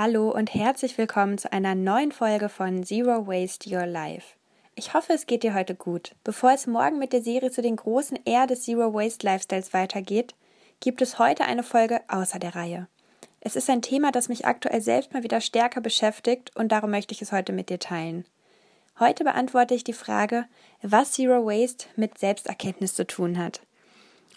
Hallo und herzlich willkommen zu einer neuen Folge von Zero Waste Your Life. Ich hoffe, es geht dir heute gut. Bevor es morgen mit der Serie zu den großen R des Zero Waste Lifestyles weitergeht, gibt es heute eine Folge außer der Reihe. Es ist ein Thema, das mich aktuell selbst mal wieder stärker beschäftigt und darum möchte ich es heute mit dir teilen. Heute beantworte ich die Frage, was Zero Waste mit Selbsterkenntnis zu tun hat.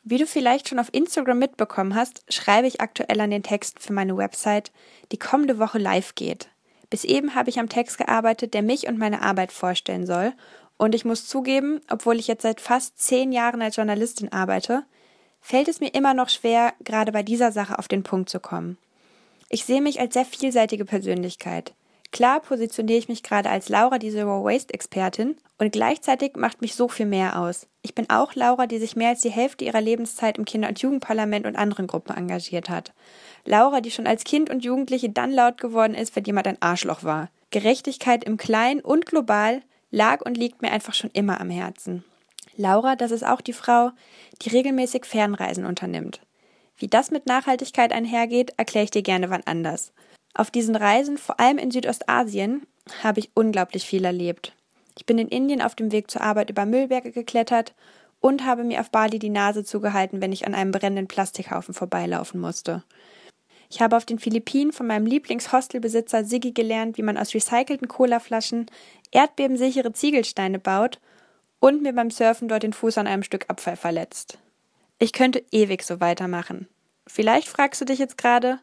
Wie du vielleicht schon auf Instagram mitbekommen hast, schreibe ich aktuell an den Texten für meine Website, die kommende Woche live geht. Bis eben habe ich am Text gearbeitet, der mich und meine Arbeit vorstellen soll. Und ich muss zugeben, obwohl ich jetzt seit fast zehn Jahren als Journalistin arbeite, fällt es mir immer noch schwer, gerade bei dieser Sache auf den Punkt zu kommen. Ich sehe mich als sehr vielseitige Persönlichkeit. Klar positioniere ich mich gerade als Laura, die Zero Waste Expertin, und gleichzeitig macht mich so viel mehr aus. Ich bin auch Laura, die sich mehr als die Hälfte ihrer Lebenszeit im Kinder- und Jugendparlament und anderen Gruppen engagiert hat. Laura, die schon als Kind und Jugendliche dann laut geworden ist, wenn jemand ein Arschloch war. Gerechtigkeit im Kleinen und global lag und liegt mir einfach schon immer am Herzen. Laura, das ist auch die Frau, die regelmäßig Fernreisen unternimmt. Wie das mit Nachhaltigkeit einhergeht, erkläre ich dir gerne wann anders. Auf diesen Reisen, vor allem in Südostasien, habe ich unglaublich viel erlebt. Ich bin in Indien auf dem Weg zur Arbeit über Müllberge geklettert und habe mir auf Bali die Nase zugehalten, wenn ich an einem brennenden Plastikhaufen vorbeilaufen musste. Ich habe auf den Philippinen von meinem Lieblingshostelbesitzer Siggi gelernt, wie man aus recycelten Colaflaschen erdbebensichere Ziegelsteine baut und mir beim Surfen dort den Fuß an einem Stück Abfall verletzt. Ich könnte ewig so weitermachen. Vielleicht fragst du dich jetzt gerade,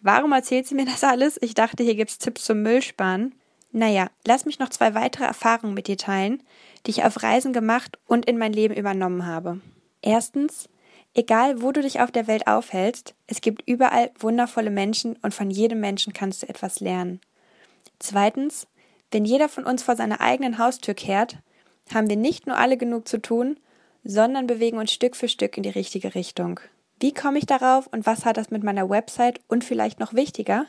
Warum erzählt sie mir das alles? Ich dachte, hier gibt's Tipps zum Müllsparen. Naja, lass mich noch zwei weitere Erfahrungen mit dir teilen, die ich auf Reisen gemacht und in mein Leben übernommen habe. Erstens, egal wo du dich auf der Welt aufhältst, es gibt überall wundervolle Menschen und von jedem Menschen kannst du etwas lernen. Zweitens, wenn jeder von uns vor seiner eigenen Haustür kehrt, haben wir nicht nur alle genug zu tun, sondern bewegen uns Stück für Stück in die richtige Richtung. Wie komme ich darauf und was hat das mit meiner Website und vielleicht noch wichtiger,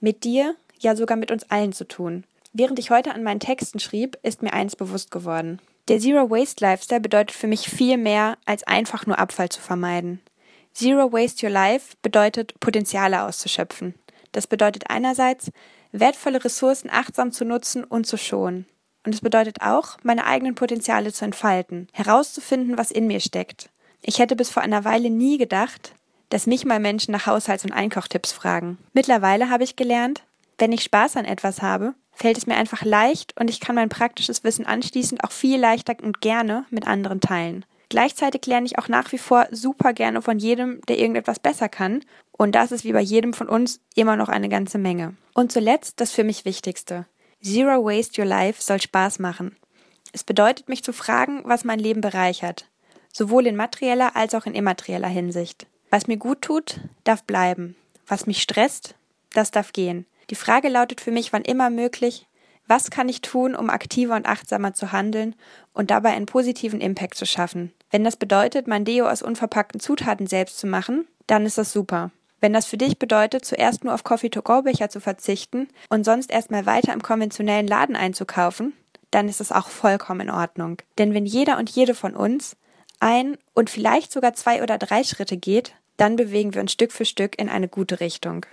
mit dir, ja sogar mit uns allen zu tun? Während ich heute an meinen Texten schrieb, ist mir eins bewusst geworden. Der Zero Waste Lifestyle bedeutet für mich viel mehr, als einfach nur Abfall zu vermeiden. Zero Waste Your Life bedeutet, Potenziale auszuschöpfen. Das bedeutet einerseits, wertvolle Ressourcen achtsam zu nutzen und zu schonen. Und es bedeutet auch, meine eigenen Potenziale zu entfalten, herauszufinden, was in mir steckt. Ich hätte bis vor einer Weile nie gedacht, dass mich mal Menschen nach Haushalts- und Einkochtipps fragen. Mittlerweile habe ich gelernt, wenn ich Spaß an etwas habe, fällt es mir einfach leicht und ich kann mein praktisches Wissen anschließend auch viel leichter und gerne mit anderen teilen. Gleichzeitig lerne ich auch nach wie vor super gerne von jedem, der irgendetwas besser kann. Und das ist wie bei jedem von uns immer noch eine ganze Menge. Und zuletzt das für mich Wichtigste. Zero Waste Your Life soll Spaß machen. Es bedeutet mich zu fragen, was mein Leben bereichert sowohl in materieller als auch in immaterieller Hinsicht. Was mir gut tut, darf bleiben. Was mich stresst, das darf gehen. Die Frage lautet für mich wann immer möglich, was kann ich tun, um aktiver und achtsamer zu handeln und dabei einen positiven Impact zu schaffen? Wenn das bedeutet, mein Deo aus unverpackten Zutaten selbst zu machen, dann ist das super. Wenn das für dich bedeutet, zuerst nur auf Coffee-to-go-Becher zu verzichten und sonst erstmal weiter im konventionellen Laden einzukaufen, dann ist es auch vollkommen in Ordnung. Denn wenn jeder und jede von uns ein und vielleicht sogar zwei oder drei Schritte geht, dann bewegen wir uns Stück für Stück in eine gute Richtung.